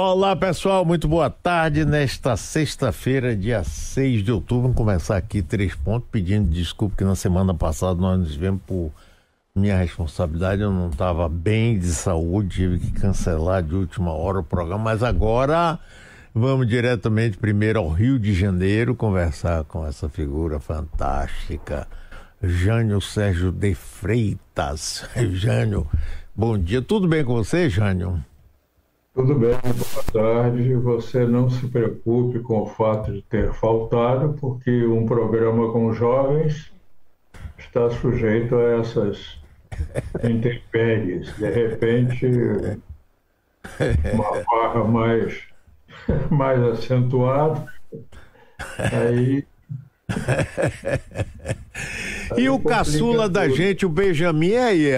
Olá pessoal, muito boa tarde. Nesta sexta-feira, dia 6 de outubro, vamos começar aqui três pontos, pedindo desculpa que na semana passada nós nos vemos por minha responsabilidade, eu não estava bem de saúde, tive que cancelar de última hora o programa, mas agora vamos diretamente primeiro ao Rio de Janeiro conversar com essa figura fantástica, Jânio Sérgio de Freitas. Jânio, bom dia, tudo bem com você, Jânio? Tudo bem, boa tarde. Você não se preocupe com o fato de ter faltado, porque um programa com jovens está sujeito a essas intempéries. De repente, uma barra mais, mais acentuada, aí. e o caçula da gente, o Benjamin, aí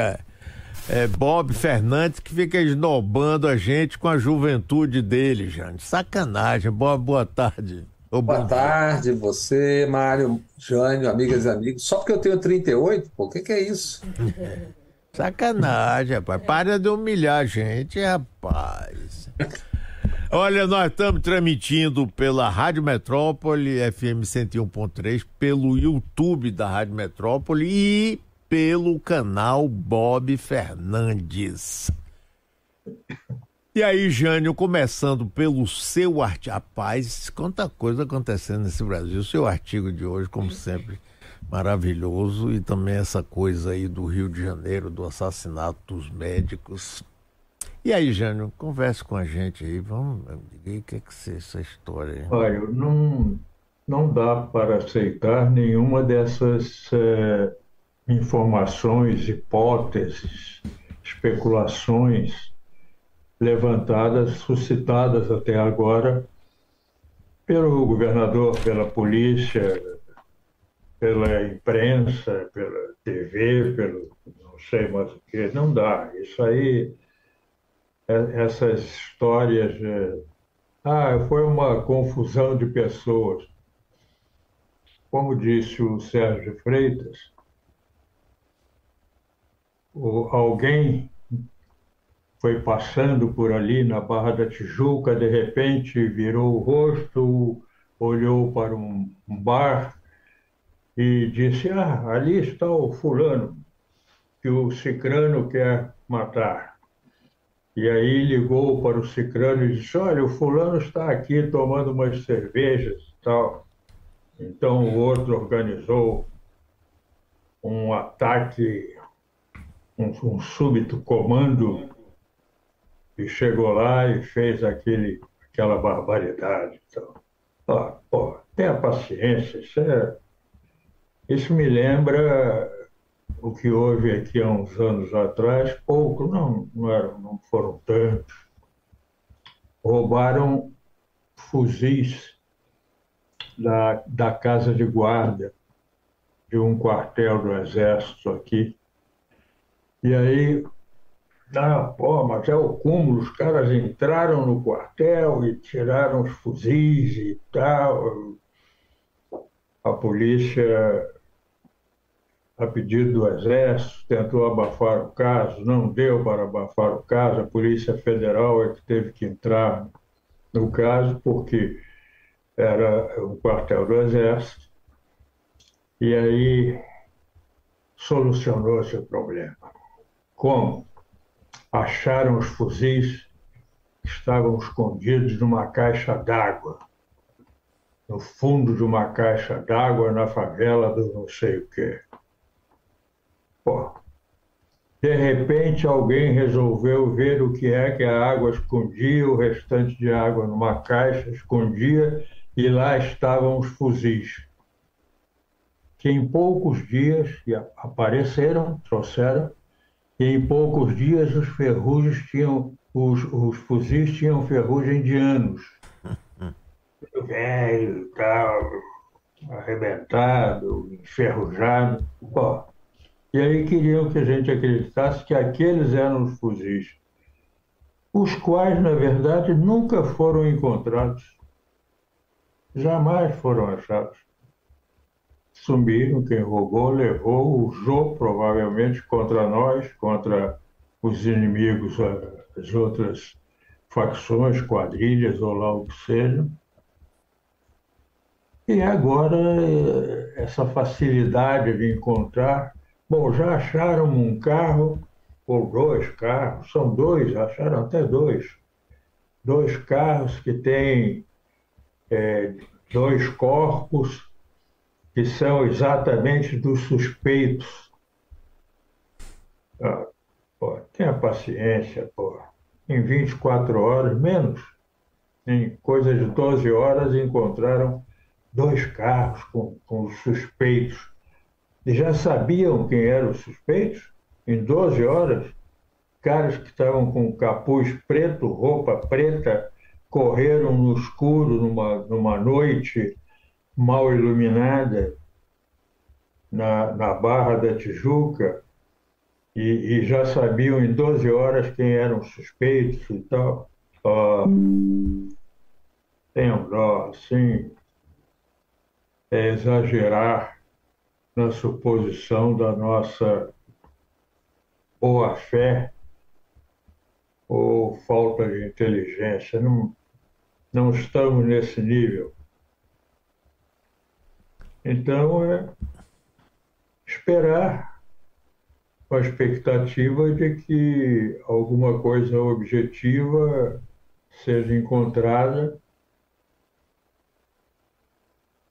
é, Bob Fernandes, que fica esnobando a gente com a juventude dele, gente. Sacanagem. Boa, boa tarde. Boa tarde, você, Mário, Jânio, amigas e amigos. Só porque eu tenho 38, pô, o que, que é isso? Sacanagem, rapaz. Para de humilhar a gente, rapaz. Olha, nós estamos transmitindo pela Rádio Metrópole, FM 101.3, pelo YouTube da Rádio Metrópole e pelo canal Bob Fernandes. E aí, Jânio, começando pelo seu artigo. Rapaz, quanta coisa acontecendo nesse Brasil. O seu artigo de hoje, como sempre, maravilhoso. E também essa coisa aí do Rio de Janeiro, do assassinato dos médicos. E aí, Jânio, converse com a gente aí. Vamos, diga o que é que é essa história aí. Olha, não, não dá para aceitar nenhuma dessas eh, informações, hipóteses, especulações levantadas, suscitadas até agora pelo governador, pela polícia, pela imprensa, pela TV, pelo não sei mais o que. Não dá. Isso aí, é, essas histórias. Ah, foi uma confusão de pessoas. Como disse o Sérgio Freitas, alguém foi passando por ali na Barra da Tijuca, de repente virou o rosto, olhou para um, um bar e disse: Ah, ali está o fulano que o cicrano quer matar. E aí ligou para o cicrano e disse: Olha, o fulano está aqui tomando umas cervejas e tal. Então o outro organizou um ataque, um, um súbito comando e chegou lá e fez aquele, aquela barbaridade. Então, ó, pô, tenha paciência, isso, é, isso me lembra o que houve aqui há uns anos atrás, pouco, não, não, eram, não foram tantos. Roubaram fuzis da, da casa de guarda de um quartel do Exército aqui. E aí ah, pô, mas é o cúmulo, os caras entraram no quartel e tiraram os fuzis e tal. A polícia, a pedido do Exército, tentou abafar o caso, não deu para abafar o caso, a Polícia Federal é que teve que entrar no caso, porque era um quartel do Exército, e aí solucionou-se o problema. Como? acharam os fuzis que estavam escondidos numa caixa d'água, no fundo de uma caixa d'água na favela do não sei o quê. Pô, de repente alguém resolveu ver o que é que a água escondia, o restante de água numa caixa escondia e lá estavam os fuzis. Que em poucos dias apareceram, trouxeram e em poucos dias os ferrugem tinham, os, os fuzis tinham ferrugem de anos. Velho, tal, arrebentado, enferrujado. Pô. E aí queriam que a gente acreditasse que aqueles eram os fuzis, os quais, na verdade, nunca foram encontrados. Jamais foram achados sumiram, quem roubou levou, usou provavelmente contra nós, contra os inimigos, as outras facções, quadrilhas ou lá o que seja. E agora essa facilidade de encontrar. Bom, já acharam um carro, ou dois carros, são dois, acharam até dois. Dois carros que têm é, dois corpos que são exatamente dos suspeitos. Ah, pô, tenha paciência, pô. Em 24 horas, menos, em coisa de 12 horas, encontraram dois carros com, com os suspeitos. E já sabiam quem eram os suspeitos? Em 12 horas, caras que estavam com capuz preto, roupa preta, correram no escuro numa, numa noite mal iluminada na, na Barra da Tijuca e, e, já sabiam em 12 horas quem eram os suspeitos e tal. Oh, tenham dó, assim, é exagerar na suposição da nossa boa-fé ou falta de inteligência. Não, não estamos nesse nível. Então, é esperar com a expectativa de que alguma coisa objetiva seja encontrada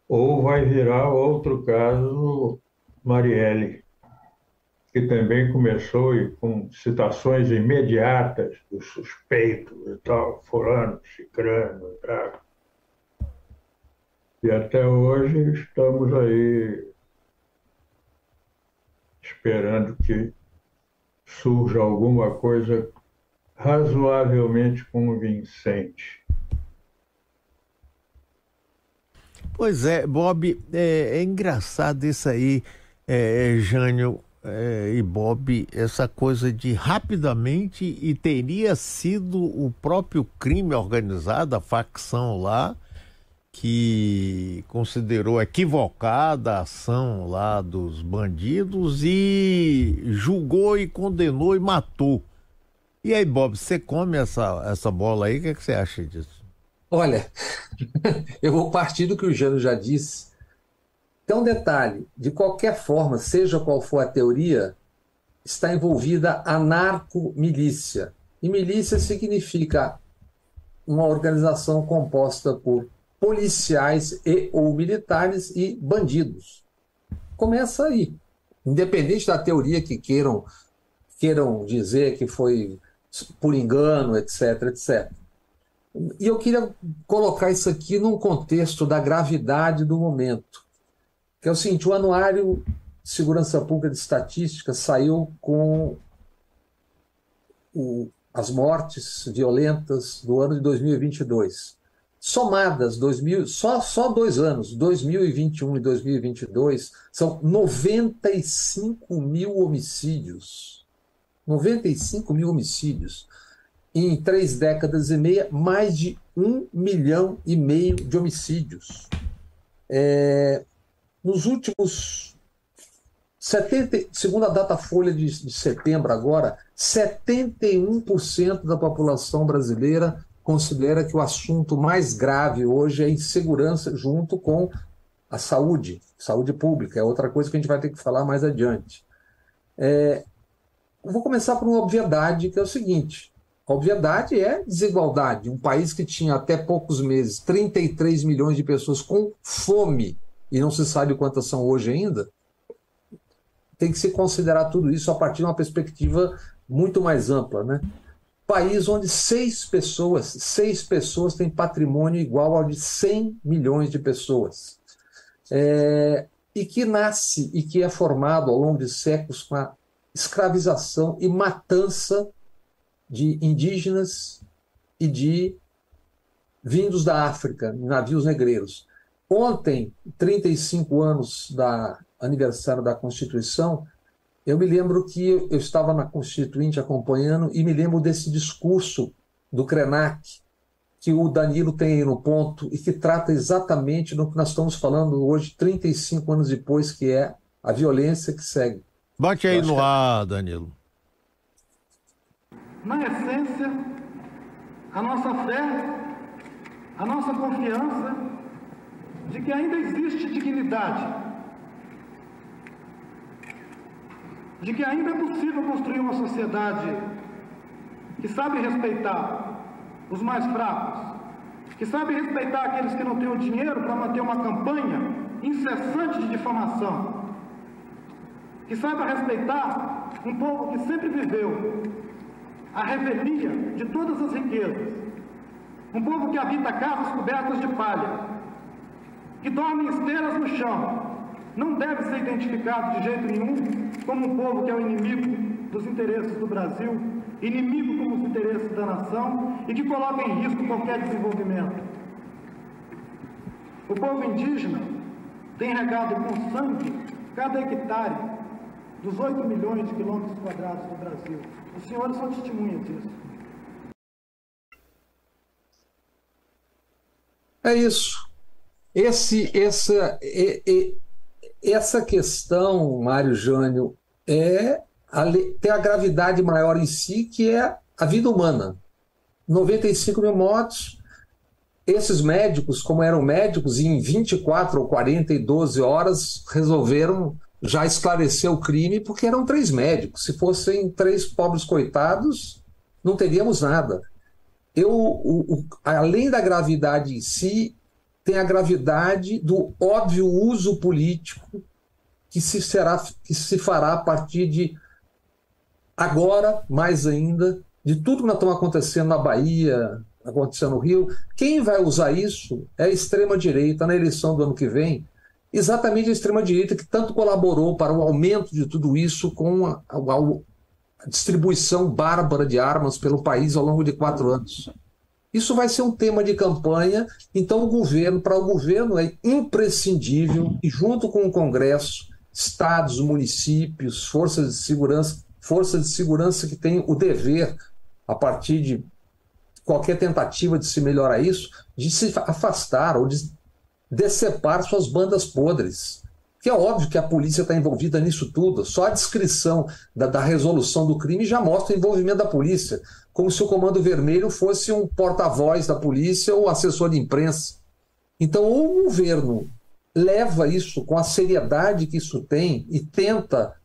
ou vai virar outro caso Marielle, que também começou com citações imediatas dos suspeitos e tal, fulano, cicrano e tal. E até hoje estamos aí esperando que surja alguma coisa razoavelmente convincente. Pois é, Bob, é, é engraçado isso aí, é, Jânio é, e Bob, essa coisa de rapidamente, e teria sido o próprio crime organizado, a facção lá, que considerou equivocada a ação lá dos bandidos e julgou e condenou e matou. E aí, Bob, você come essa, essa bola aí? O que, é que você acha disso? Olha, eu vou partir do que o Jano já disse. Então, detalhe: de qualquer forma, seja qual for a teoria, está envolvida a narcomilícia. E milícia significa uma organização composta por policiais e ou militares e bandidos. Começa aí. Independente da teoria que queiram queiram dizer que foi por engano, etc, etc. E eu queria colocar isso aqui num contexto da gravidade do momento, que é o seguinte: o Anuário de Segurança Pública de Estatística saiu com o, as mortes violentas do ano de 2022. Somadas, 2000, só, só dois anos, 2021 e 2022, são 95 mil homicídios. 95 mil homicídios em três décadas e meia, mais de um milhão e meio de homicídios. É, nos últimos 70, segundo a data folha de, de setembro agora, 71% da população brasileira considera que o assunto mais grave hoje é a insegurança junto com a saúde, saúde pública, é outra coisa que a gente vai ter que falar mais adiante. É, vou começar por uma obviedade, que é o seguinte: obviedade é desigualdade. Um país que tinha até poucos meses 33 milhões de pessoas com fome, e não se sabe quantas são hoje ainda, tem que se considerar tudo isso a partir de uma perspectiva muito mais ampla. Né? País onde seis pessoas, seis pessoas têm patrimônio igual ao de 100 milhões de pessoas. É, e que nasce e que é formado ao longo de séculos com a escravização e matança de indígenas e de vindos da África, navios negreiros. Ontem, 35 anos da aniversário da Constituição, eu me lembro que eu estava na Constituinte acompanhando e me lembro desse discurso do Krenak, que o Danilo tem aí no ponto e que trata exatamente do que nós estamos falando hoje, 35 anos depois, que é a violência que segue. Bote aí no ar, Danilo. Na essência, a nossa fé, a nossa confiança de que ainda existe dignidade, de que ainda é possível construir uma sociedade que sabe respeitar os mais fracos, que sabe respeitar aqueles que não têm o dinheiro para manter uma campanha incessante de difamação, que saiba respeitar um povo que sempre viveu a revelia de todas as riquezas, um povo que habita casas cobertas de palha, que dorme em esteiras no chão, não deve ser identificado de jeito nenhum como um povo que é o inimigo dos interesses do Brasil, inimigo como os interesses da nação e que coloca em risco qualquer desenvolvimento. O povo indígena tem regado com sangue cada hectare dos 8 milhões de quilômetros quadrados do Brasil. Os senhores são testemunhas disso. É isso. Esse, essa, essa questão, Mário Jânio, é a, tem a gravidade maior em si, que é a vida humana. 95 mil mortos. Esses médicos, como eram médicos, em 24 ou 40 e 12 horas resolveram já esclarecer o crime, porque eram três médicos. Se fossem três pobres coitados, não teríamos nada. Eu, o, o, além da gravidade em si, tem a gravidade do óbvio uso político que se, será, que se fará a partir de agora, mais ainda, de tudo que estamos acontecendo na Bahia, acontecendo no Rio. Quem vai usar isso é a extrema-direita na eleição do ano que vem, exatamente a extrema-direita que tanto colaborou para o aumento de tudo isso com a, a, a distribuição bárbara de armas pelo país ao longo de quatro anos. Isso vai ser um tema de campanha, então o governo, para o governo é imprescindível, e junto com o Congresso, estados, municípios, forças de segurança, forças de segurança que têm o dever, a partir de qualquer tentativa de se melhorar isso, de se afastar ou de decepar suas bandas podres. Que é óbvio que a polícia está envolvida nisso tudo. Só a descrição da, da, resolução do crime já mostra o envolvimento da polícia, como se o Comando Vermelho fosse um porta-voz da polícia ou assessor de imprensa. Então, o governo leva isso com a seriedade que isso tem e tenta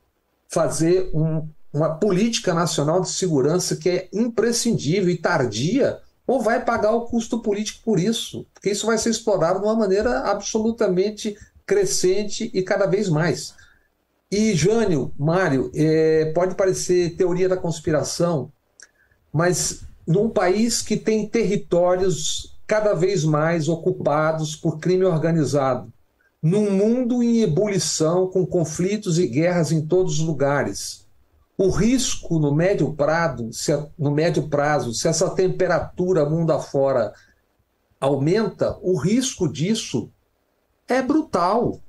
fazer um, uma política nacional de segurança que é imprescindível e tardia, ou vai pagar o custo político por isso, porque isso vai ser explorado de uma maneira absolutamente crescente e cada vez mais. E, Jânio, Mário, é, pode parecer teoria da conspiração, mas num país que tem territórios cada vez mais ocupados por crime organizado, num mundo em ebulição, com conflitos e guerras em todos os lugares, o risco no médio, se, no médio prazo, se essa temperatura mundo afora aumenta, o risco disso é brutal.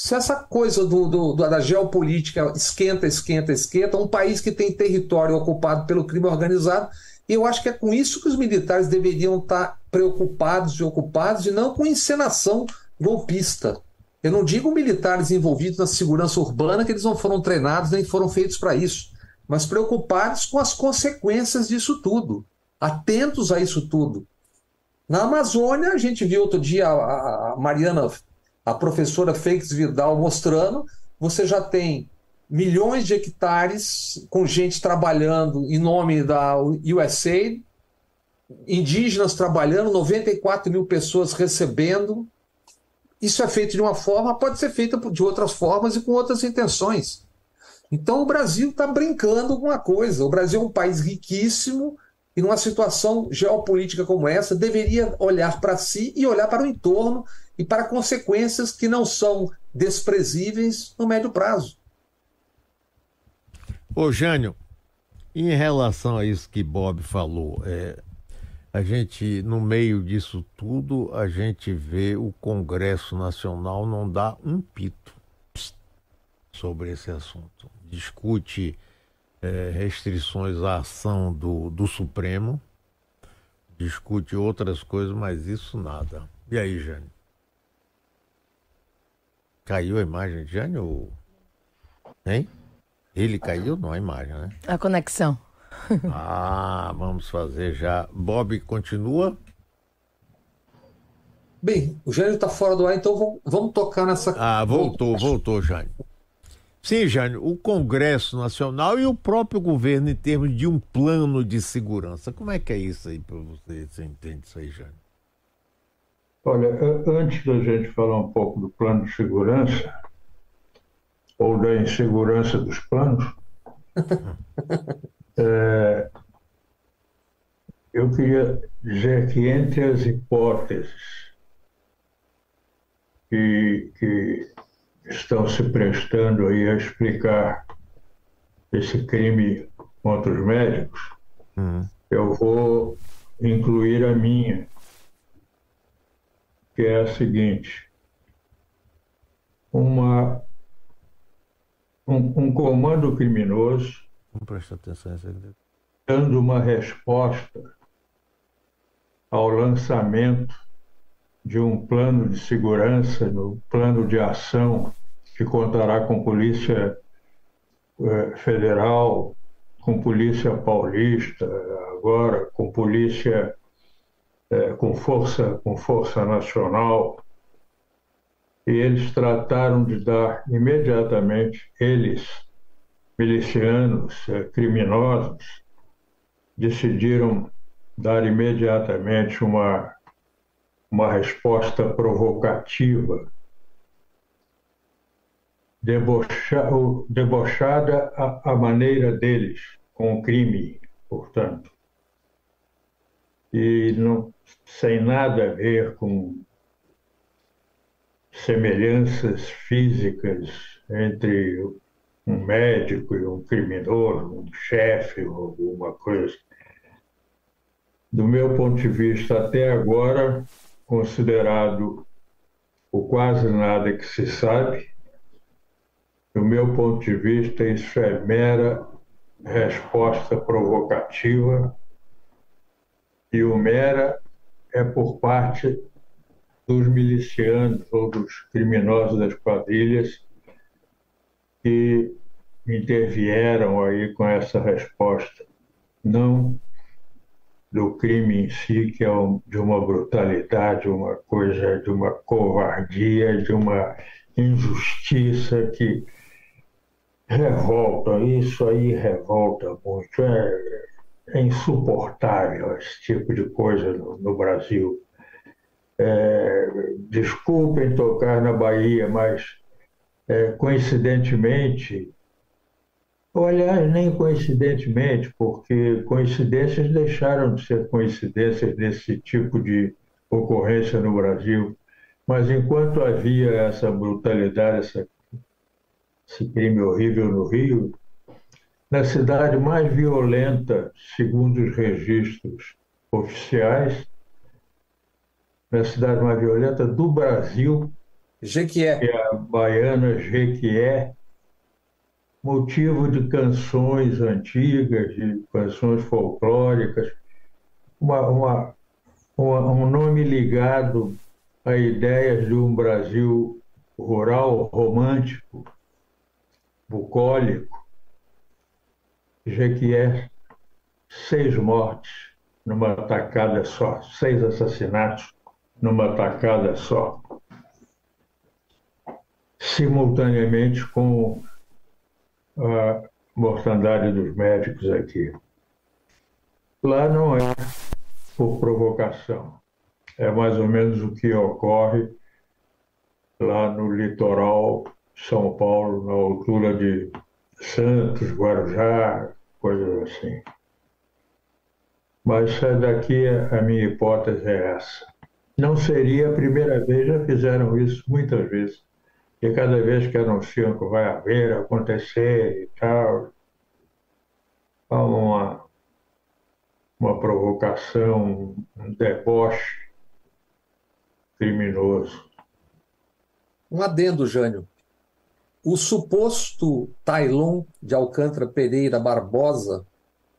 Se essa coisa do, do, da geopolítica esquenta, esquenta, esquenta, um país que tem território ocupado pelo crime organizado, eu acho que é com isso que os militares deveriam estar preocupados e ocupados, e não com encenação golpista. Eu não digo militares envolvidos na segurança urbana, que eles não foram treinados nem foram feitos para isso, mas preocupados com as consequências disso tudo, atentos a isso tudo. Na Amazônia, a gente viu outro dia a, a Mariana, a professora Félix Vidal, mostrando: você já tem milhões de hectares com gente trabalhando em nome da USAID, indígenas trabalhando, 94 mil pessoas recebendo. Isso é feito de uma forma, pode ser feito de outras formas e com outras intenções. Então o Brasil está brincando com uma coisa. O Brasil é um país riquíssimo, e numa situação geopolítica como essa, deveria olhar para si e olhar para o entorno e para consequências que não são desprezíveis no médio prazo. Ô, Jânio, em relação a isso que Bob falou, é, a gente, no meio disso tudo, a gente vê o Congresso Nacional não dá um pito sobre esse assunto. Discute é, restrições à ação do, do Supremo, discute outras coisas, mas isso nada. E aí, Jane? Caiu a imagem ou. Hein? Ele caiu? Não, a imagem, né? A conexão. ah, vamos fazer já. Bob continua? Bem, o Jânio está fora do ar, então vamos, vamos tocar nessa. Ah, voltou, voltou, Jânio. Sim, Jânio, o Congresso Nacional e o próprio governo em termos de um plano de segurança. Como é que é isso aí para você? Você entende isso aí, Jânio? Olha, antes da gente falar um pouco do plano de segurança, ou da insegurança dos planos, é, eu queria dizer que entre as hipóteses que, que estão se prestando aí a explicar esse crime contra os médicos, uhum. eu vou incluir a minha, que é a seguinte: uma, um, um comando criminoso dando uma resposta ao lançamento de um plano de segurança, no plano de ação que contará com polícia eh, federal, com polícia paulista, agora com polícia eh, com força com força nacional. E eles trataram de dar imediatamente eles milicianos eh, criminosos decidiram dar imediatamente uma uma resposta provocativa, debocha, debochada à, maneira deles, com o crime, portanto, e não, sem nada a ver com semelhanças físicas entre um médico e um criminoso, um chefe ou alguma coisa. Do meu ponto de vista, até agora, considerado o quase nada que se sabe. Do meu ponto de vista, isso é mera resposta provocativa e o mera é por parte dos milicianos ou dos criminosos das quadrilhas que intervieram aí com essa resposta. Não do crime em si, que é de uma brutalidade, uma coisa, de uma covardia, de uma injustiça que revolta. Isso aí revolta muito. É, é insuportável esse tipo de coisa no, no Brasil. É, desculpem tocar na Bahia, mas é, coincidentemente Olha, nem coincidentemente, porque coincidências deixaram de ser coincidências desse tipo de ocorrência no Brasil. Mas enquanto havia essa brutalidade, essa, esse crime horrível no Rio, na cidade mais violenta, segundo os registros oficiais, na cidade mais violenta do Brasil, Jequié. que é a baiana Jequié, motivo de canções antigas, de canções folclóricas, uma, uma, uma, um nome ligado a ideias de um Brasil rural, romântico, bucólico, Jequié, seis mortes numa tacada só, seis assassinatos numa tacada só, simultaneamente com a mortandade dos médicos aqui. Lá não é por provocação, é mais ou menos o que ocorre lá no litoral São Paulo, na altura de Santos, Guarujá, coisas assim. Mas daqui a minha hipótese é essa. Não seria a primeira vez, já fizeram isso muitas vezes e cada vez que anunciam que vai haver, acontecer e tal, há uma, uma provocação, um deboche criminoso. Um adendo, Jânio. O suposto Tailon de Alcântara Pereira Barbosa,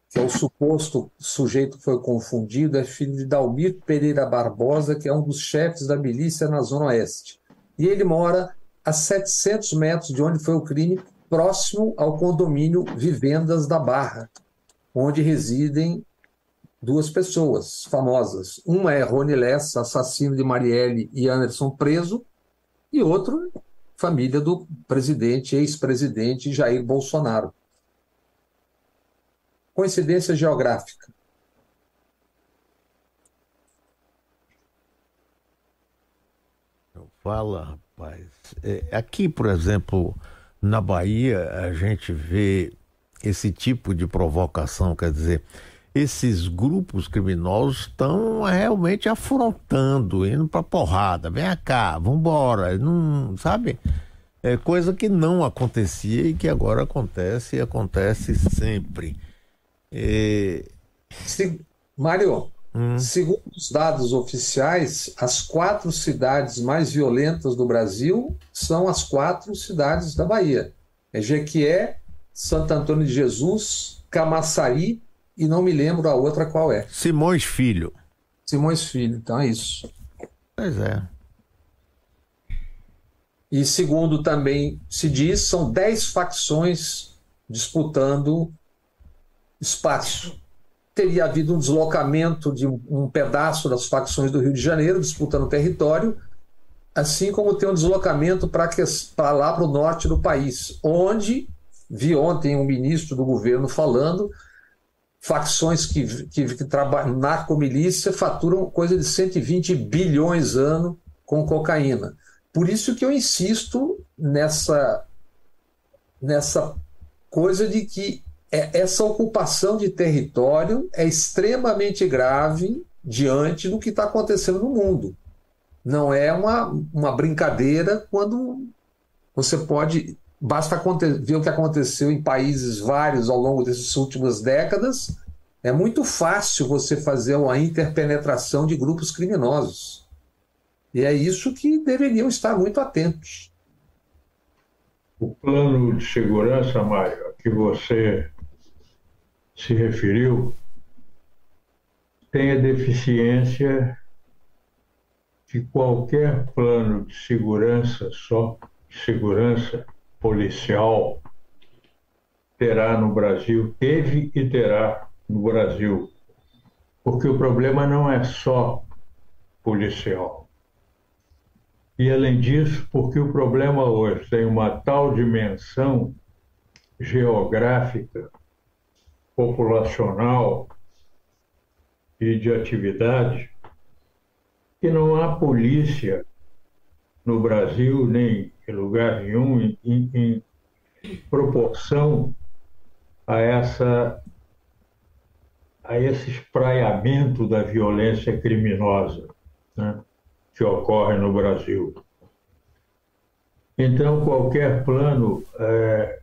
que é o suposto sujeito que foi confundido, é filho de Dalmir Pereira Barbosa, que é um dos chefes da milícia na Zona Oeste. E ele mora a 700 metros de onde foi o crime, próximo ao condomínio Vivendas da Barra. onde residem duas pessoas famosas. Uma é Rony Lessa, assassino de Marielle e Anderson preso, e outro, família do presidente, ex-presidente Jair Bolsonaro. Coincidência geográfica. Fala, rapaz. É, aqui, por exemplo, na Bahia, a gente vê esse tipo de provocação, quer dizer, esses grupos criminosos estão realmente afrontando, indo para porrada, vem cá, vambora, não, sabe? É coisa que não acontecia e que agora acontece e acontece sempre. É... Se... Mário, hum. segundo os dados oficiais, as quatro cidades mais violentas do Brasil são as quatro cidades da Bahia. É Jequié, Santo Antônio de Jesus, Camaçari e não me lembro a outra qual é. Simões Filho. Simões Filho, então é isso. Pois é. E segundo também se diz, são dez facções disputando espaço. Teria havido um deslocamento de um pedaço das facções do Rio de Janeiro disputando território, assim como tem um deslocamento para lá para o norte do país, onde vi ontem um ministro do governo falando facções que, que, que trabalham narcomilícia faturam coisa de 120 bilhões ano com cocaína. Por isso que eu insisto nessa, nessa coisa de que é, essa ocupação de território é extremamente grave diante do que está acontecendo no mundo. Não é uma, uma brincadeira quando você pode Basta ver o que aconteceu em países vários ao longo dessas últimas décadas. É muito fácil você fazer uma interpenetração de grupos criminosos. E é isso que deveriam estar muito atentos. O plano de segurança, Mário, a que você se referiu, tem a deficiência que qualquer plano de segurança só, de segurança, policial terá no Brasil, teve e terá no Brasil. Porque o problema não é só policial. E, além disso, porque o problema hoje tem uma tal dimensão geográfica, populacional e de atividade, que não há polícia no Brasil, nem em lugar nenhum, em, em, em proporção a essa a esse espraiamento da violência criminosa né, que ocorre no Brasil. Então, qualquer plano é,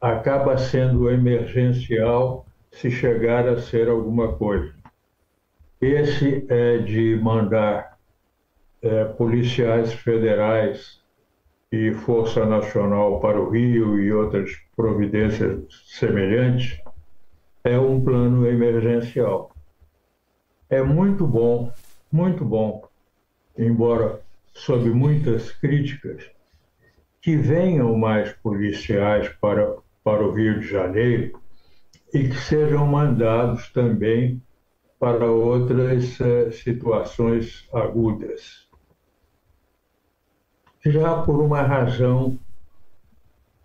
acaba sendo emergencial se chegar a ser alguma coisa. Esse é de mandar é, policiais federais e Força Nacional para o Rio e outras providências semelhantes, é um plano emergencial. É muito bom, muito bom, embora sob muitas críticas, que venham mais policiais para, para o Rio de Janeiro e que sejam mandados também para outras uh, situações agudas já por uma razão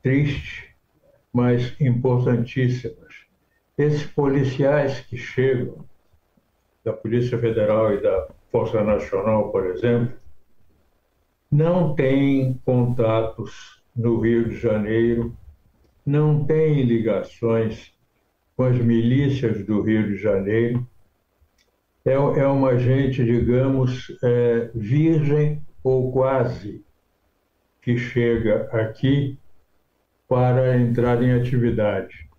triste, mas importantíssima. Esses policiais que chegam, da Polícia Federal e da Força Nacional, por exemplo, não têm contatos no Rio de Janeiro, não têm ligações com as milícias do Rio de Janeiro. É, é uma gente, digamos, é, virgem ou quase que chega aqui para entrar em atividade.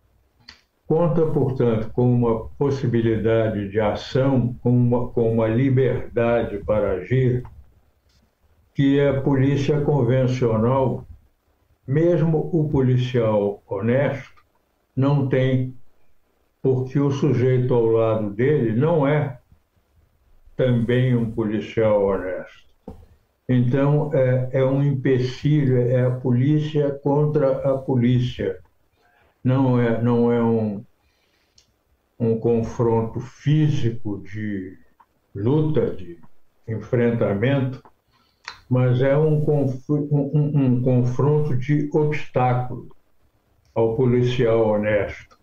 Conta, portanto, com uma possibilidade de ação, com uma, com uma liberdade para agir, que a polícia convencional, mesmo o policial honesto, não tem, porque o sujeito ao lado dele não é também um policial honesto. Então, é, é um empecilho, é a polícia contra a polícia. Não é, não é um, um confronto físico de luta, de enfrentamento, mas é um, um, um confronto de obstáculo ao policial honesto.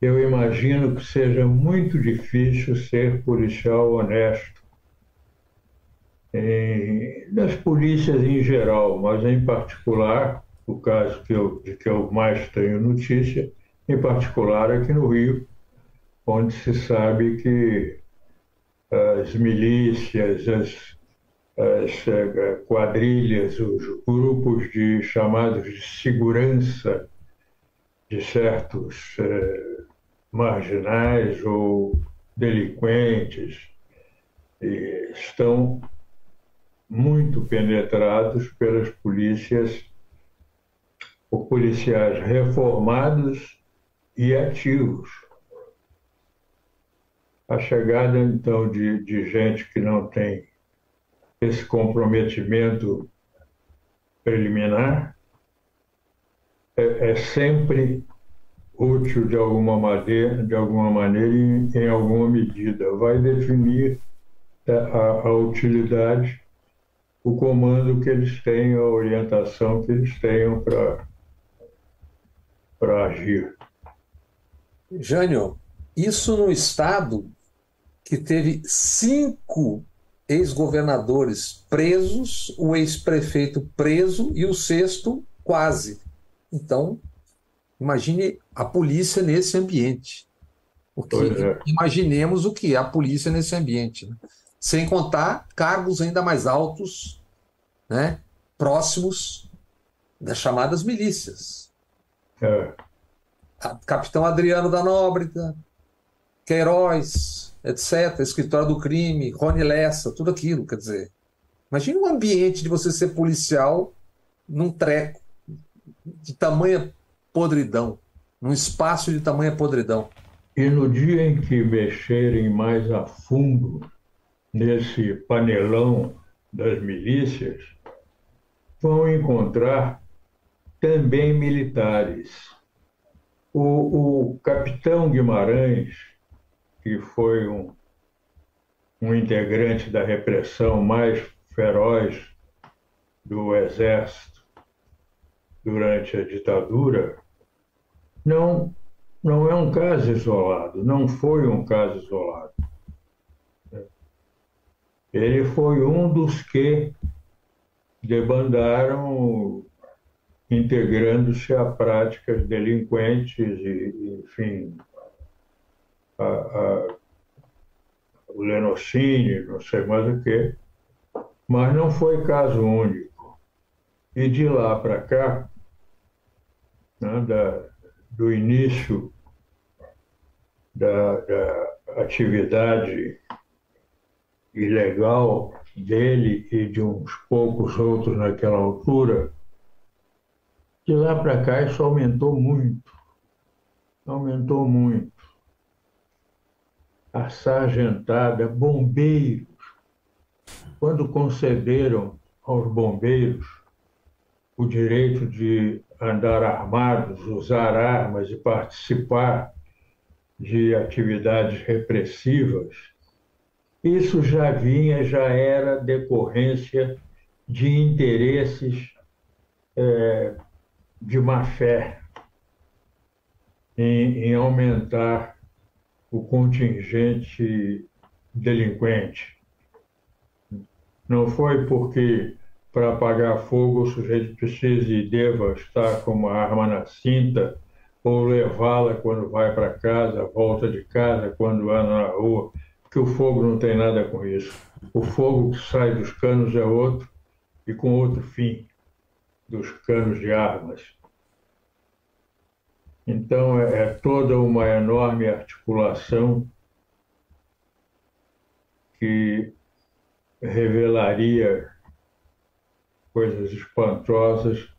Eu imagino que seja muito difícil ser policial honesto das polícias em geral, mas em particular, o caso que eu, de que eu mais tenho notícia, em particular aqui no Rio, onde se sabe que as milícias, as, as eh, quadrilhas, os grupos de chamados de segurança de certos eh, marginais ou delinquentes estão muito penetrados pelas polícias, por policiais reformados e ativos. A chegada, então, de, de gente que não tem esse comprometimento preliminar é, é sempre útil de alguma maneira, de alguma maneira em, em alguma medida. Vai definir a, a, utilidade, o comando que eles têm, a orientação que eles tenham para agir. Jânio, isso no Estado que teve cinco ex-governadores presos, o ex-prefeito preso e o sexto quase. Então, imagine a polícia nesse ambiente. Porque é. imaginemos o que é a polícia nesse ambiente. Né? Sem contar cargos ainda mais altos, né? próximos das chamadas milícias. É. Capitão Adriano da Nóbrega, Queiroz, etc., Escritório do Crime, Rony Lessa, tudo aquilo, quer dizer. Imagine um ambiente de você ser policial num treco de tamanha podridão, num espaço de tamanha podridão. E no dia em que mexerem mais a fundo nesse panelão das milícias, vão encontrar também militares o, o capitão Guimarães, que foi um, um integrante da repressão mais feroz do Exército durante a ditadura, não, não é um caso isolado, não foi um caso isolado. Ele foi um dos que debandaram integrando-se a práticas delinquentes e, enfim, a, a, o lenocínio, não sei mais o quê, mas não foi caso único. E de lá para cá, né, da, do início da, da atividade ilegal dele e de uns poucos outros naquela altura, de lá para cá isso aumentou muito. Aumentou muito. A sargentada, bombeiros. Quando concederam aos bombeiros o direito de andar armados, usar armas e participar de atividades repressivas, isso já vinha, já era decorrência de interesses é, de má fé em, em aumentar o contingente delinquente. Não foi porque para apagar fogo o sujeito precisa e deva estar com uma arma na cinta ou levá-la quando vai para casa, volta de casa, quando anda na rua, que o fogo não tem nada com isso. O fogo que sai dos canos é outro e com outro fim dos canos de armas. Então, é, é toda uma enorme articulação que revelaria coisas espantosas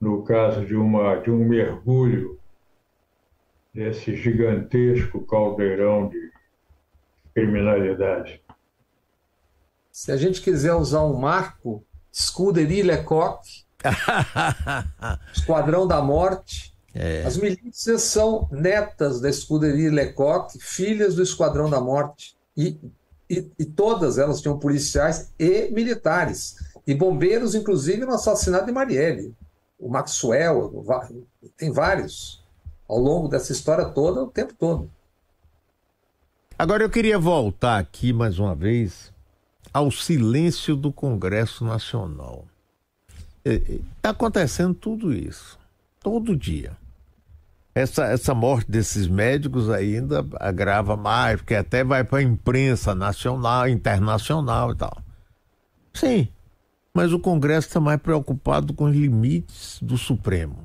no caso de, uma, de um mergulho desse gigantesco caldeirão de criminalidade. Se a gente quiser usar um marco, Scuderie Lecoq, Esquadrão da Morte. É. As milícias são netas da escuderia Lecoq, filhas do Esquadrão da Morte. E, e, e, todas elas tinham policiais e militares. E bombeiros, inclusive, no assassinato de Marielle. O Maxwell, tem vários. Ao longo dessa história toda, o tempo todo. Agora eu queria voltar aqui mais uma vez ao silêncio do Congresso Nacional. Está acontecendo tudo isso, todo dia. Essa, essa morte desses médicos ainda agrava mais, porque até vai para a imprensa nacional, internacional e tal. Sim, mas o Congresso está mais preocupado com os limites do Supremo,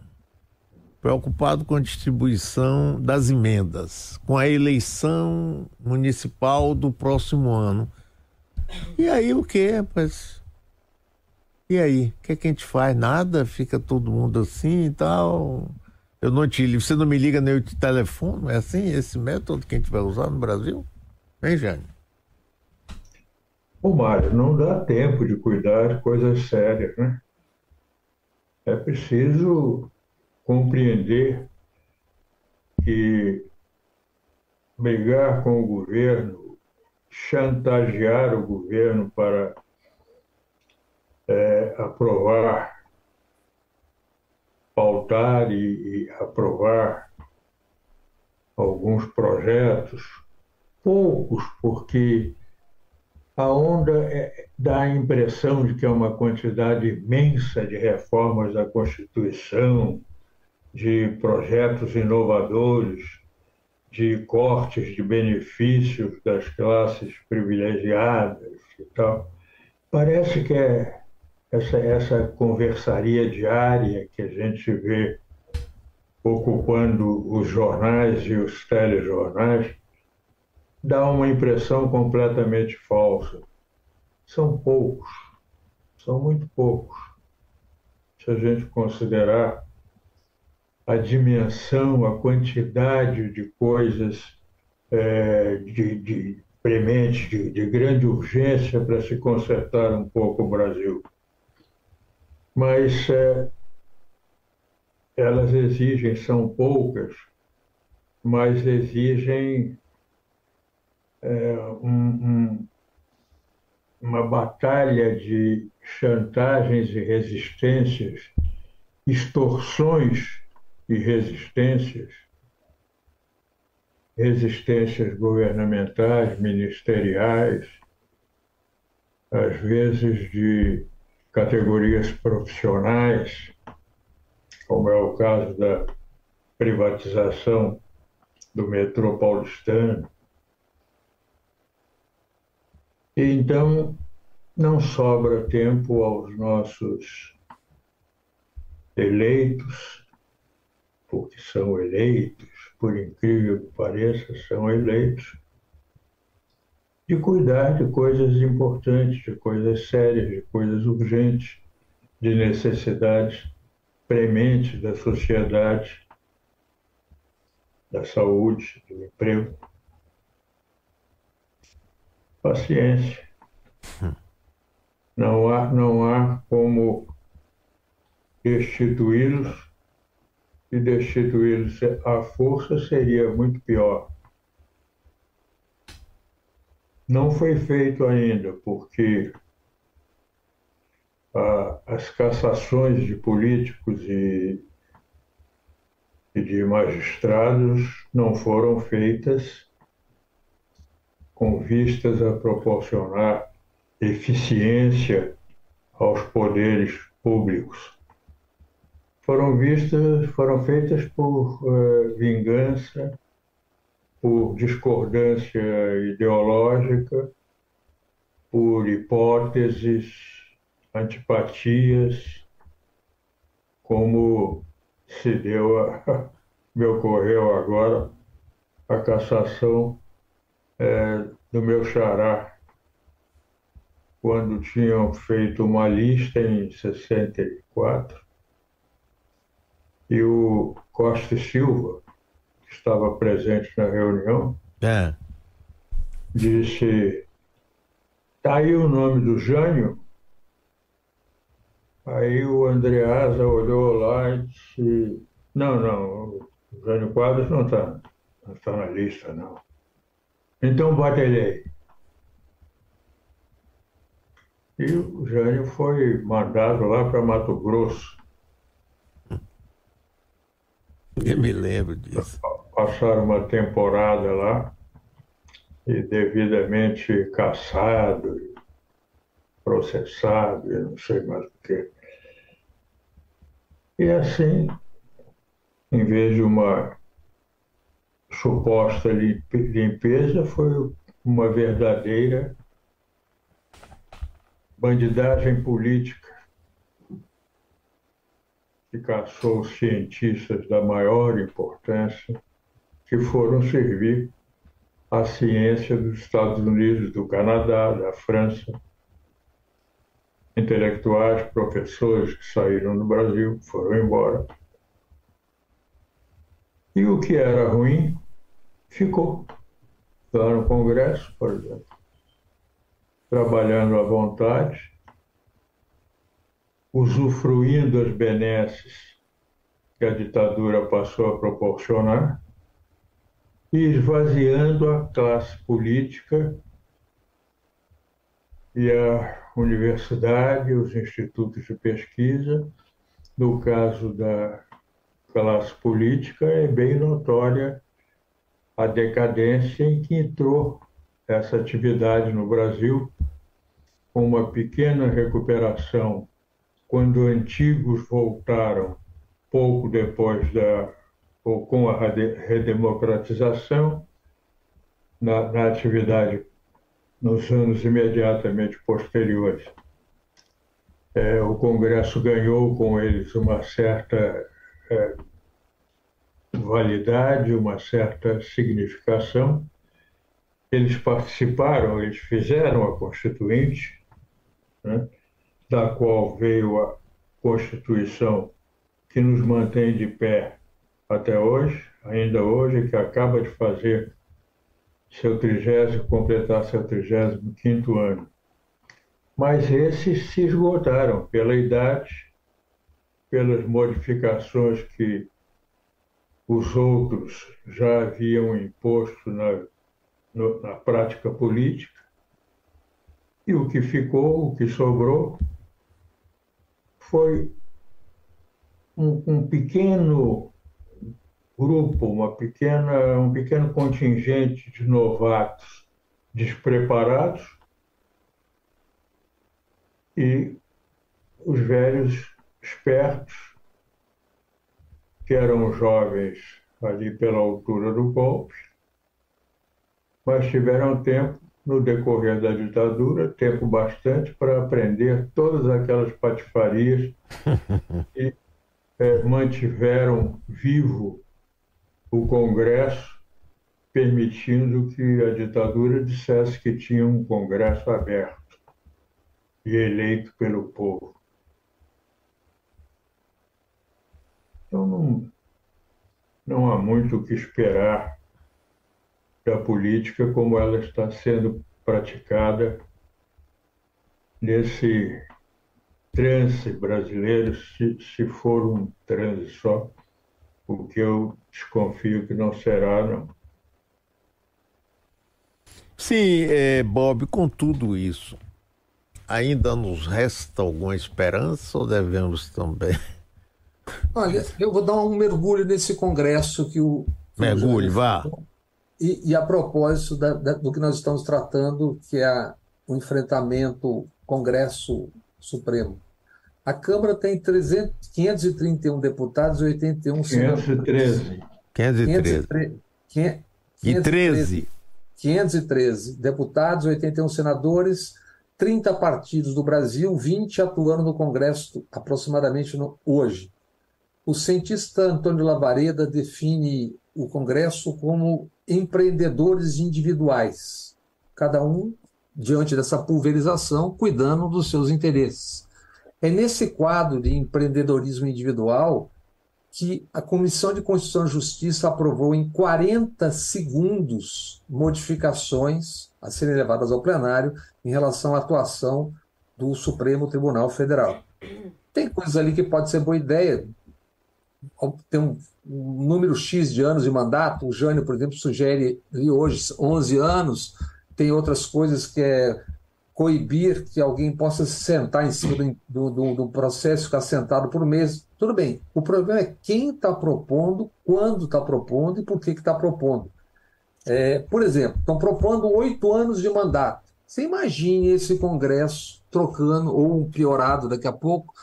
preocupado com a distribuição das emendas, com a eleição municipal do próximo ano. E aí o que, rapaz? E aí? O que, é que a gente faz? Nada? Fica todo mundo assim e tal? Eu não te você não me liga nem eu te telefono? É assim esse método que a gente vai usar no Brasil? Hein, Jane? Ô, Mário, não dá tempo de cuidar de coisas sérias, né? É preciso compreender que brigar com o governo, chantagear o governo para é, aprovar pautar e, e aprovar alguns projetos, poucos, porque a onda é, dá a impressão de que é uma quantidade imensa de reformas da Constituição, de projetos inovadores, de cortes de benefícios das classes privilegiadas e tal. Parece que é essa, essa conversaria diária que a gente vê ocupando os jornais e os telejornais dá uma impressão completamente falsa. São poucos, são muito poucos. Se a gente considerar a dimensão, a quantidade de coisas é, de, de premente, de, de grande urgência para se consertar um pouco o Brasil. Mas é, elas exigem, são poucas, mas exigem é, um, um, uma batalha de chantagens e resistências, extorsões e resistências, resistências governamentais, ministeriais, às vezes de categorias profissionais, como é o caso da privatização do metrô paulistano. E então não sobra tempo aos nossos eleitos, porque são eleitos, por incrível que pareça, são eleitos, de cuidar de coisas importantes, de coisas sérias, de coisas urgentes, de necessidades prementes da sociedade, da saúde, do emprego. Paciência. Não há, não há como destituí-los e destituí-los à força seria muito pior não foi feito ainda, porque ah, as cassações de políticos e, e de magistrados não foram feitas com vistas a proporcionar eficiência aos poderes públicos. Foram vistas, foram feitas por uh, vingança por discordância ideológica, por hipóteses, antipatias, como se deu a, me ocorreu agora a cassação é, do meu xará, quando tinham feito uma lista em 64, e o Costa Silva, estava presente na reunião, é. disse: está aí o nome do Jânio? Aí o Andreasa olhou lá e disse: Não, não. O Jânio Quadros não está não tá na lista, não. Então bota ele aí. E o Jânio foi mandado lá para Mato Grosso. Eu me lembro disso. Passaram uma temporada lá e devidamente caçado, processado, e não sei mais o quê. E assim, em vez de uma suposta limpeza, foi uma verdadeira bandidagem política que caçou cientistas da maior importância que foram servir à ciência dos Estados Unidos, do Canadá, da França, intelectuais, professores que saíram do Brasil, foram embora. E o que era ruim ficou. Lá no Congresso, por exemplo, trabalhando à vontade, usufruindo as benesses que a ditadura passou a proporcionar e esvaziando a classe política e a universidade, os institutos de pesquisa. No caso da classe política, é bem notória a decadência em que entrou essa atividade no Brasil, com uma pequena recuperação quando antigos voltaram pouco depois da ou com a redemocratização na, na atividade nos anos imediatamente posteriores. É, o Congresso ganhou com eles uma certa é, validade, uma certa significação. Eles participaram, eles fizeram a Constituinte, né, da qual veio a Constituição que nos mantém de pé até hoje, ainda hoje, que acaba de fazer seu trigésimo, completar seu trigésimo quinto ano. Mas esses se esgotaram pela idade, pelas modificações que os outros já haviam imposto na, no, na prática política, e o que ficou, o que sobrou, foi um, um pequeno grupo, uma pequena, um pequeno contingente de novatos despreparados e os velhos espertos, que eram jovens ali pela altura do golpe, mas tiveram tempo no decorrer da ditadura, tempo bastante para aprender todas aquelas patifarias e é, mantiveram vivo o Congresso, permitindo que a ditadura dissesse que tinha um Congresso aberto e eleito pelo povo. Então, não, não há muito o que esperar da política como ela está sendo praticada nesse transe brasileiro, se, se for um transe só, o que eu desconfio que não será, não. Sim, é, Bob, com tudo isso, ainda nos resta alguma esperança ou devemos também? Olha, eu vou dar um mergulho nesse congresso que o. Mergulho, vá. E, e, a propósito da, da, do que nós estamos tratando, que é o enfrentamento Congresso Supremo. A Câmara tem 300, 531 deputados e 81 senadores. 513. 513. 513. 513 deputados, 81 senadores, 30 partidos do Brasil, 20 atuando no Congresso aproximadamente no, hoje. O cientista Antônio Lavareda define o Congresso como empreendedores individuais, cada um diante dessa pulverização, cuidando dos seus interesses. É nesse quadro de empreendedorismo individual que a Comissão de Constituição e Justiça aprovou em 40 segundos modificações a serem levadas ao plenário em relação à atuação do Supremo Tribunal Federal. Tem coisas ali que pode ser boa ideia, tem um, um número X de anos de mandato, o Jânio, por exemplo, sugere ali hoje 11 anos, tem outras coisas que é coibir que alguém possa se sentar em cima do, do, do processo, ficar sentado por mês. Tudo bem. O problema é quem está propondo, quando está propondo e por que está propondo. É, por exemplo, estão propondo oito anos de mandato. Você imagine esse Congresso trocando, ou piorado daqui a pouco,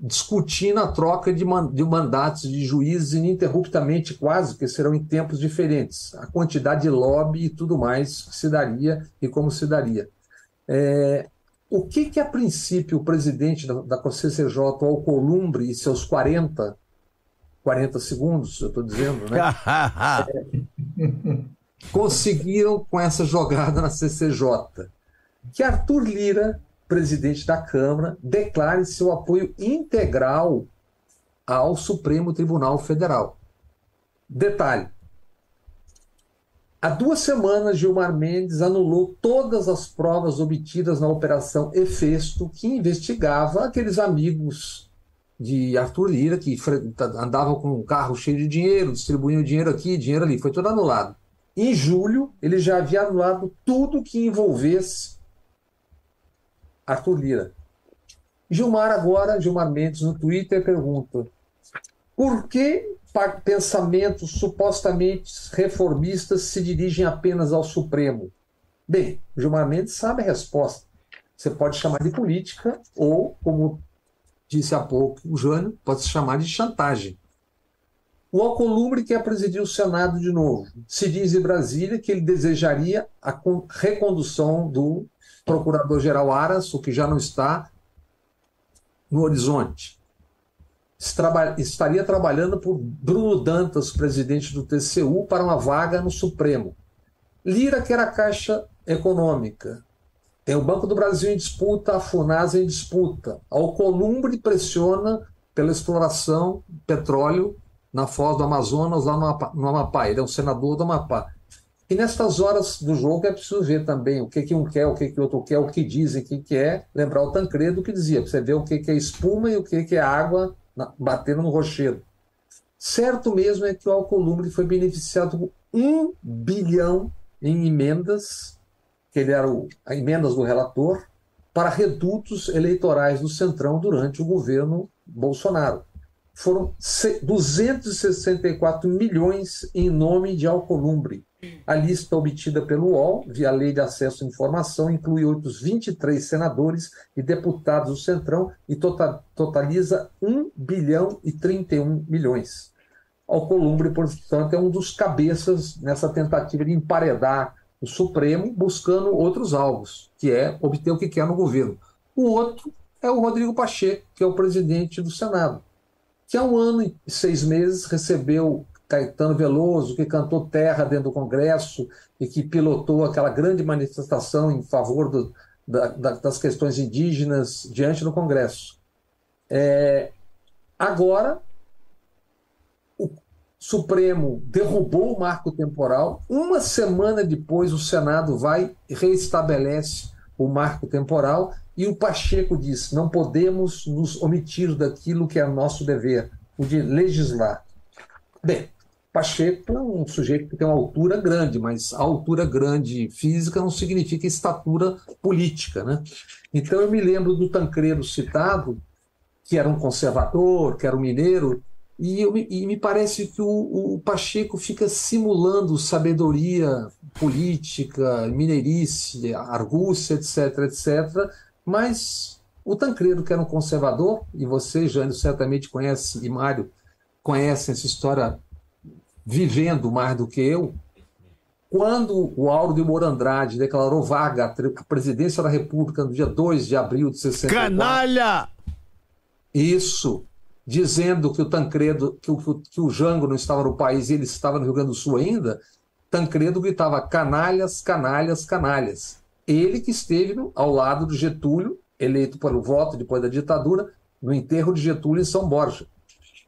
discutindo a troca de, man de mandatos de juízes ininterruptamente, quase, porque serão em tempos diferentes. A quantidade de lobby e tudo mais que se daria e como se daria. É, o que, que, a princípio, o presidente da, da CCJ, o Alcolumbre, e seus 40, 40 segundos, eu estou dizendo, né? é, conseguiram com essa jogada na CCJ? Que Arthur Lira, presidente da Câmara, declare seu apoio integral ao Supremo Tribunal Federal. Detalhe: Há duas semanas, Gilmar Mendes anulou todas as provas obtidas na Operação Efesto, que investigava aqueles amigos de Arthur Lira, que andavam com um carro cheio de dinheiro, distribuíam dinheiro aqui, dinheiro ali. Foi tudo anulado. Em julho, ele já havia anulado tudo que envolvesse Arthur Lira. Gilmar agora, Gilmar Mendes, no Twitter, pergunta por que pensamentos supostamente reformistas se dirigem apenas ao Supremo? Bem, Gilmar Mendes sabe a resposta. Você pode chamar de política ou, como disse há pouco o Jânio, pode se chamar de chantagem. O Alcolumbre quer presidir o Senado de novo. Se diz em Brasília que ele desejaria a recondução do procurador-geral Aras, o que já não está no horizonte estaria trabalhando por Bruno Dantas, presidente do TCU, para uma vaga no Supremo. Lira quer a Caixa Econômica. Tem o Banco do Brasil em disputa, a FUNASA em disputa. A Alcolumbre pressiona pela exploração petróleo na foz do Amazonas, lá no Amapá. Ele é um senador do Amapá. E nestas horas do jogo é preciso ver também o que, que um quer, o que, que o outro quer, o que dizem que quer. Lembrar o Tancredo que dizia, você ver o que, que é espuma e o que, que é água bateram no rochedo. Certo mesmo é que o Alcolumbre foi beneficiado com um bilhão em emendas, que ele era o, emendas do relator, para redutos eleitorais do Centrão durante o governo Bolsonaro. Foram 264 milhões em nome de Alcolumbre. A lista obtida pelo UOL, via Lei de Acesso à Informação, inclui outros 23 senadores e deputados do Centrão e tota-, totaliza 1 bilhão e 31 milhões. Alcolumbre, portanto, é um dos cabeças nessa tentativa de emparedar o Supremo, buscando outros alvos, que é obter o que quer no governo. O outro é o Rodrigo Pacheco, que é o presidente do Senado, que há um ano e seis meses recebeu Caetano Veloso, que cantou Terra dentro do Congresso e que pilotou aquela grande manifestação em favor do, da, da, das questões indígenas diante do Congresso. É, agora, o Supremo derrubou o marco temporal. Uma semana depois, o Senado vai e reestabelece o marco temporal e o Pacheco diz: não podemos nos omitir daquilo que é nosso dever, o de legislar. Bem, Pacheco é um sujeito que tem uma altura grande, mas a altura grande física não significa estatura política. Né? Então eu me lembro do Tancredo citado, que era um conservador, que era um mineiro, e, eu, e me parece que o, o, Pacheco fica simulando sabedoria política, mineirice, argúcia, etc., etc., mas o Tancredo, que era um conservador, e você, Jânio, certamente conhece, e Mário, conhecem essa história vivendo mais do que eu, quando o Auro de Moura Andrade declarou vaga a presidência da República no dia 2 de abril de 64... Canalha! Isso, dizendo que o Tancredo, que o, que o Jango não estava no país e ele estava no Rio Grande do Sul ainda, Tancredo gritava canalhas, canalhas, canalhas. Ele que esteve ao lado do Getúlio, eleito pelo voto depois da ditadura, no enterro de Getúlio em São Borja.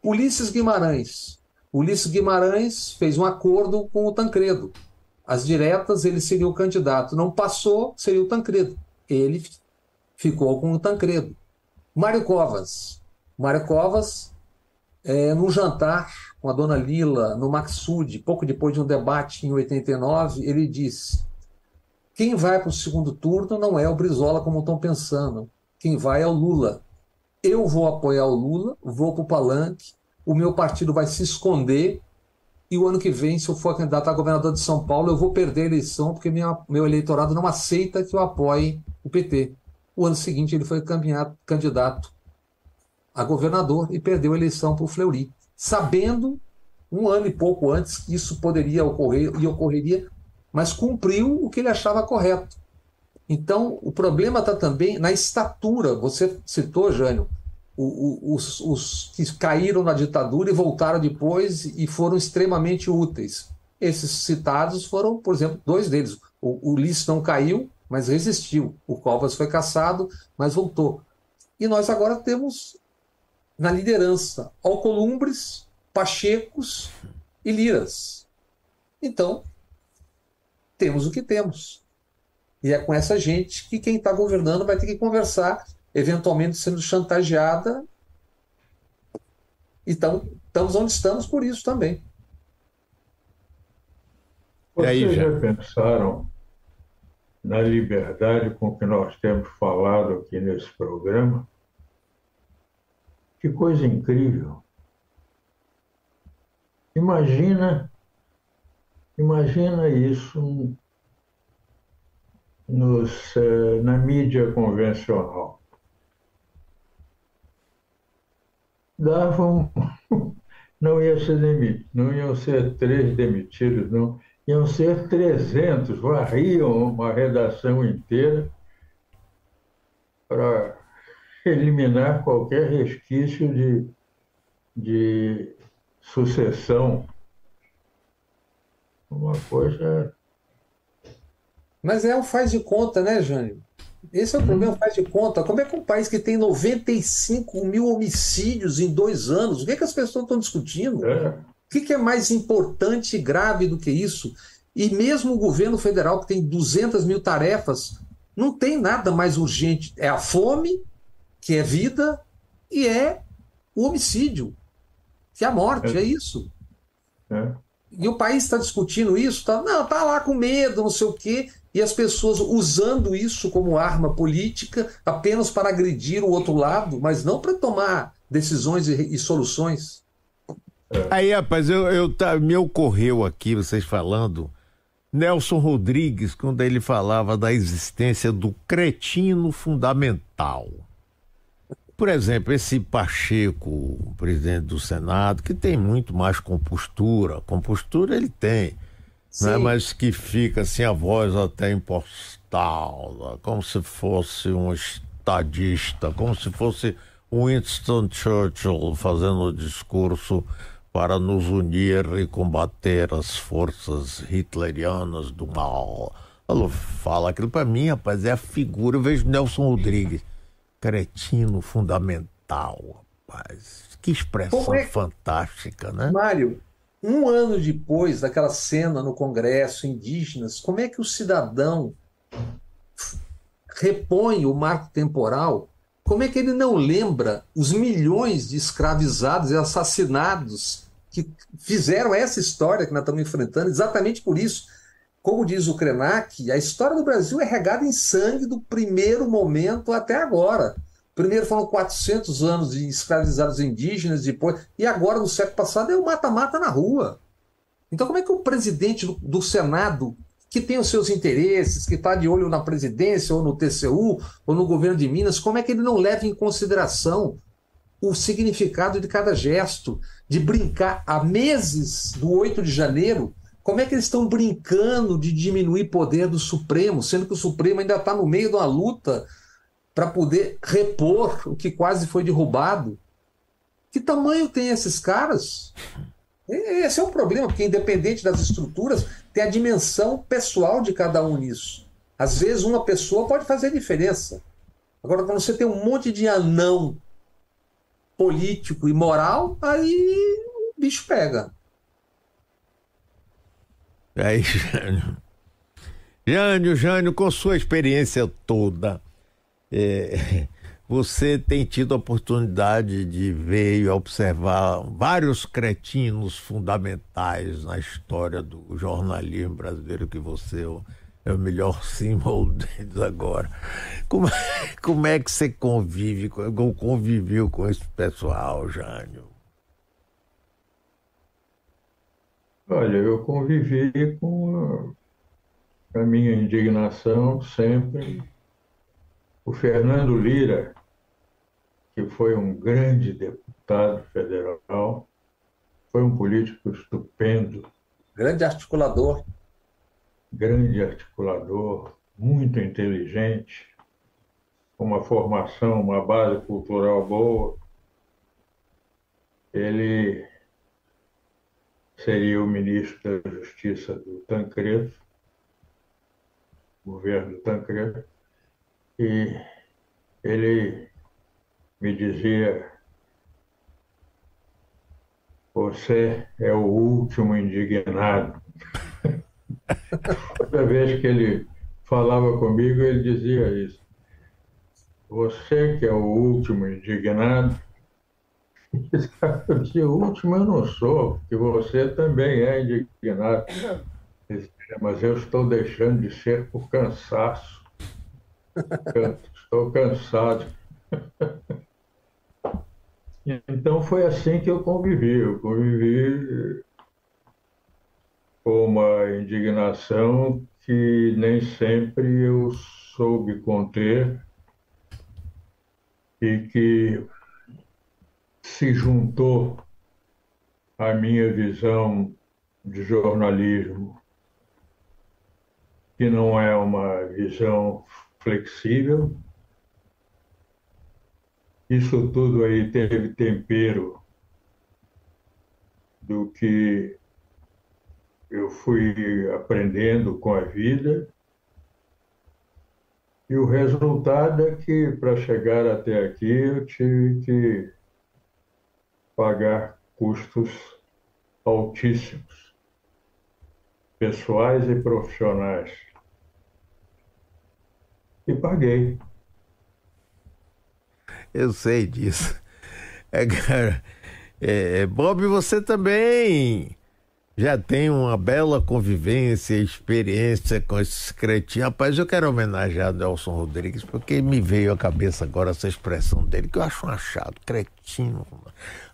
Ulisses Guimarães, Ulisses Guimarães fez um acordo com o Tancredo. As diretas, ele seria o candidato. Não passou, seria o Tancredo. Ele ficou com o Tancredo. Mário Covas. Mário Covas é, num jantar com a dona Lila, no Maxud, pouco depois de um debate em 89, ele disse: quem vai para o segundo turno não é o Brizola como estão pensando, quem vai é o Lula. Eu vou apoiar o Lula, vou para o palanque, o meu partido vai se esconder e o ano que vem, se eu for candidato a governador de São Paulo, eu vou perder a eleição porque minha, meu eleitorado não aceita que eu apoie o PT. O ano seguinte ele foi candidato a governador e perdeu a eleição para o Fleury, sabendo um ano e pouco antes que isso poderia ocorrer e ocorreria, mas cumpriu o que ele achava correto. Então, o problema está também na estatura. Você citou, Jânio, os, os, que caíram na ditadura e voltaram depois e foram extremamente úteis. Esses citados foram, por exemplo, dois deles. O, o não caiu, mas resistiu. O Covas foi caçado, mas voltou. E nós agora temos na liderança Alcolumbres, Pachecos e Liras. Então, temos o que temos. E é com essa gente que quem está governando vai ter que conversar, eventualmente sendo chantageada. Então, estamos onde estamos por isso também. Vocês aí, já pensaram na liberdade com que nós temos falado aqui nesse programa? Que coisa incrível. Imagina, imagina isso nos, eh, na mídia convencional. Davam, não ia ser demitido, não iam ser três demitidos, não, iam ser 300, varriam uma redação inteira para eliminar qualquer resquício de, de sucessão. Uma coisa. Mas é um faz de conta, né, Jânio? Esse é o problema, faz de conta. Como é que um país que tem 95 mil homicídios em dois anos, o que, é que as pessoas estão discutindo? É. O que é mais importante e grave do que isso? E mesmo o governo federal, que tem 200 mil tarefas, não tem nada mais urgente. É a fome que é vida, e é o homicídio, que é a morte, é, é isso. É. E o país está discutindo isso, tá, não, está lá com medo, não sei o quê, e as pessoas usando isso como arma política apenas para agredir o outro lado, mas não para tomar decisões e, e soluções. É. Aí, rapaz, eu, eu tá, me ocorreu aqui, vocês falando, Nelson Rodrigues, quando ele falava da existência do cretino fundamental. Por exemplo, esse Pacheco, presidente do Senado, que tem muito mais compostura, compostura ele tem, né? mas que fica assim, a voz até impostada, como se fosse um estadista, como se fosse Winston Churchill fazendo o discurso para nos unir e combater as forças hitlerianas do mal. Ela fala aquilo para mim, rapaz, é a figura. Eu vejo Nelson Rodrigues cretino fundamental, rapaz. Que expressão é... fantástica, né? Mário, um ano depois daquela cena no Congresso, indígenas, como é que o cidadão repõe o marco temporal? Como é que ele não lembra os milhões de escravizados e assassinados que fizeram essa história que nós estamos enfrentando? Exatamente por isso como diz o Krenak, a história do Brasil é regada em sangue do primeiro momento até agora. Primeiro foram 400 anos de escravizados indígenas, depois e agora no século passado é o mata-mata na rua. Então como é que o presidente do, do Senado, que tem os seus interesses, que está de olho na presidência ou no TCU ou no governo de Minas, como é que ele não leva em consideração o significado de cada gesto, de brincar há meses do 8 de janeiro como é que eles estão brincando de diminuir poder do Supremo, sendo que o Supremo ainda está no meio de uma luta para poder repor o que quase foi derrubado? Que tamanho tem esses caras? Esse é o problema, porque independente das estruturas, tem a dimensão pessoal de cada um nisso. Às vezes uma pessoa pode fazer diferença. Agora, quando você tem um monte de anão político e moral, aí o bicho pega. Aí, Jânio. Jânio, Jânio, com sua experiência toda, é, você tem tido a oportunidade de ver e observar vários cretinos fundamentais na história do jornalismo brasileiro que você é o melhor símbolo deles agora. Como, como é que você convive, conviveu com esse pessoal, Jânio? Olha, eu convivi com a minha indignação sempre. O Fernando Lira, que foi um grande deputado federal, foi um político estupendo. Grande articulador. Grande articulador, muito inteligente, com uma formação, uma base cultural boa. Ele seria o ministro da Justiça do Tancredo, governo do Tancredo, e ele me dizia: Você é o último indignado. Toda vez que ele falava comigo, ele dizia isso. Você que é o último indignado. Eu dizia, o último eu não sou, porque você também é indignado. Mas eu estou deixando de ser por cansaço. Estou cansado. Então foi assim que eu convivi. Eu convivi com uma indignação que nem sempre eu soube conter e que se juntou à minha visão de jornalismo, que não é uma visão flexível, isso tudo aí teve tempero do que eu fui aprendendo com a vida. E o resultado é que, para chegar até aqui, eu tive que pagar custos altíssimos, pessoais e profissionais. E paguei. Eu sei disso. É, cara, é, Bob, você também já tem uma bela convivência, experiência com esses cretinos. Rapaz, eu quero homenagear Nelson Rodrigues, porque me veio à cabeça agora essa expressão dele, que eu acho um achado, cretino.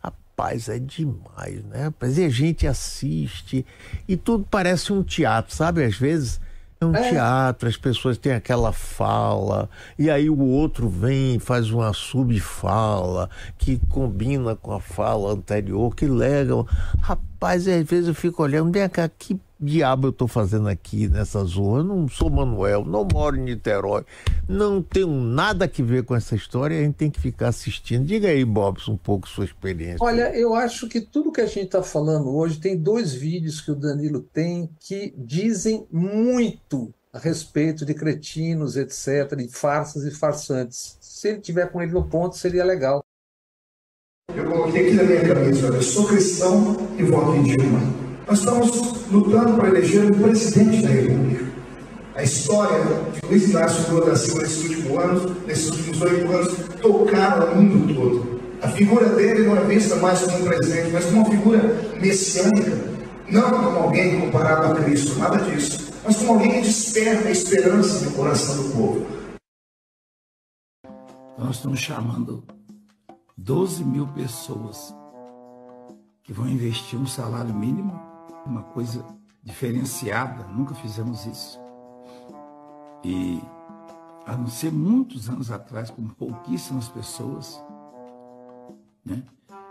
Rapaz, é demais, né? Rapaz, e a gente assiste e tudo parece um teatro, sabe? Às vezes é um é. teatro, as pessoas têm aquela fala, e aí o outro vem e faz uma subfala que combina com a fala anterior, que legal. Rapaz, às vezes eu fico olhando, vem cá, que diabo eu estou fazendo aqui nessa zona? Eu não sou Manuel, não moro em Niterói, não tenho nada que ver com essa história, a gente tem que ficar assistindo. Diga aí, Bobson, um pouco sua experiência. Olha, eu acho que tudo que a gente está falando hoje, tem dois vídeos que o Danilo tem que dizem muito a respeito de cretinos, etc., de farsas e farsantes. Se ele tiver com ele no ponto, seria legal. Eu coloquei aqui na minha cabeça, olha, sou cristão e voto em Dilma. Nós estamos lutando para eleger um presidente da República. A história de Luiz Inácio Lula da Silva nesses últimos anos, nesses últimos oito anos, tocaram o mundo todo. A figura dele não é vista mais como um presidente, mas como uma figura messiânica. Não como alguém comparado a Cristo, nada disso. Mas como alguém que desperta a esperança no coração do povo. Nós estamos chamando 12 mil pessoas que vão investir um salário mínimo uma coisa diferenciada, nunca fizemos isso. E a não ser muitos anos atrás, com pouquíssimas pessoas, né?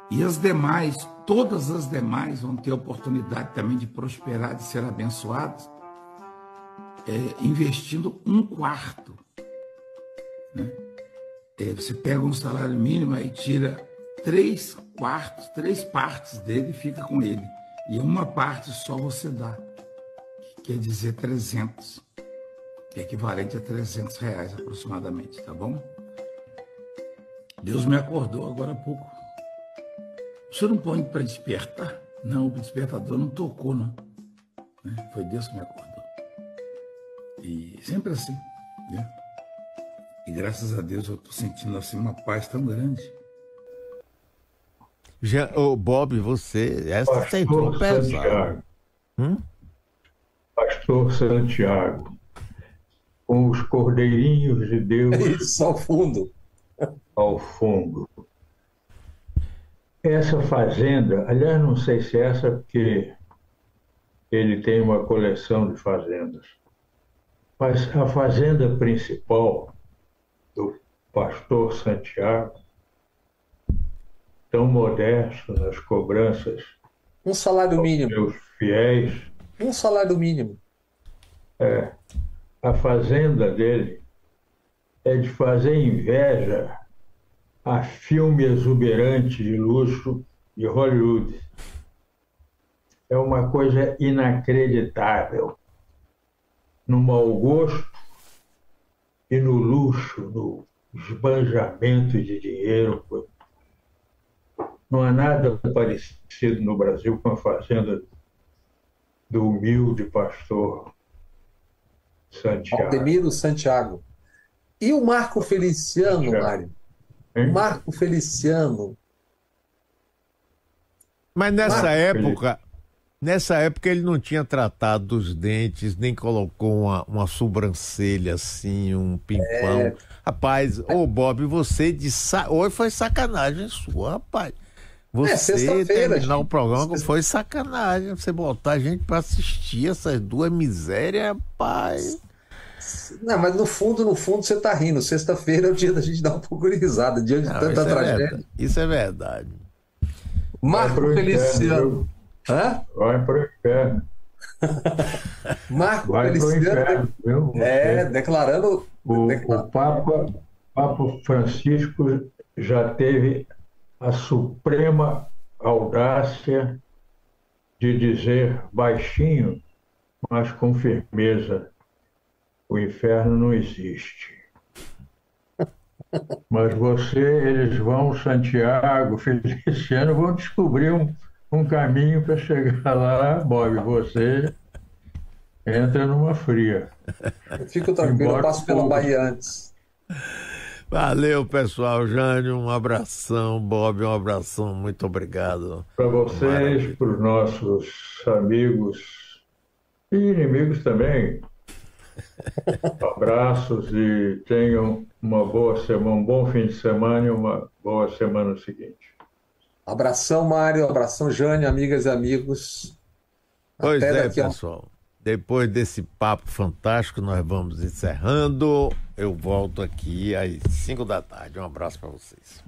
E as demais, todas as demais vão ter oportunidade também de prosperar, de ser abençoadas, é, investindo um quarto. Né? É, você pega um salário mínimo e tira três quartos, três partes dele e fica com ele. E uma parte só você dá, que quer dizer 300, que é equivalente a 300 reais aproximadamente, tá bom? Deus me acordou agora há pouco. Você não põe para despertar? Não, o despertador não tocou, não. Né? Foi Deus que me acordou. E sempre assim, né? E graças a Deus eu estou sentindo assim uma paz tão grande. Já, oh, Bob, você, essa Pastor sentou pesado. Santiago. Hum? Pastor Santiago. Com os cordeirinhos de Deus Isso, ao fundo. ao fundo. Essa fazenda, aliás, não sei se é essa, porque ele tem uma coleção de fazendas. Mas a fazenda principal do pastor Santiago, tão modesto nas cobranças Um salário mínimo. meus fiéis, Um salário mínimo. a fazenda dele é de fazer inveja a filme exuberante de luxo de Hollywood. É uma coisa inacreditável. No mau gosto e no luxo, no esbanjamento de dinheiro. Não há nada parecido no Brasil com a fazenda do humilde pastor Santiago. Altemiro Santiago. E o Marco Feliciano, Santiago. Mário? Hein? Marco Feliciano. Mas nessa Ah, época, nessa época ele não tinha tratado dos dentes, nem colocou uma, uma sobrancelha assim, um pimpão. É. Rapaz, ô Bob, você de sa... hoje foi sacanagem sua, rapaz. Você É, sexta-feira, terminar o programa foi sacanagem. Você botar a gente pra assistir essas duas misérias, rapaz. Não, mas no fundo, no fundo, você tá rindo. Sexta-feira é o dia da gente dar um pouco de risada, diante de Não, tanta isso, é tragédia. verdade. isso é verdade. Marco Vai pro Feliciano. Hã? Vai para o inferno. Marco Vai para Feliciano. inferno. Viu? É, declarando. O, o Papa, Papa Francisco já teve a suprema audácia de dizer baixinho, mas com firmeza: o inferno não existe. Mas você, eles vão, Santiago, Feliciano, vão descobrir um, um caminho para chegar lá, Bob. Você entra numa fria. Fico tranquilo, eu passo pela Bahia antes. Valeu, pessoal. Jânio, um abração. Bob, um abração. Muito obrigado. Para vocês, para os nossos amigos e inimigos também. Abraços e tenham uma boa semana, um bom fim de semana e uma boa semana seguinte. Abração, Mário. Abração, Jane, amigas e amigos. Pois Até é, a pessoal. Depois desse papo fantástico, nós vamos encerrando. Eu volto aqui às 5 da tarde. Um abraço para vocês.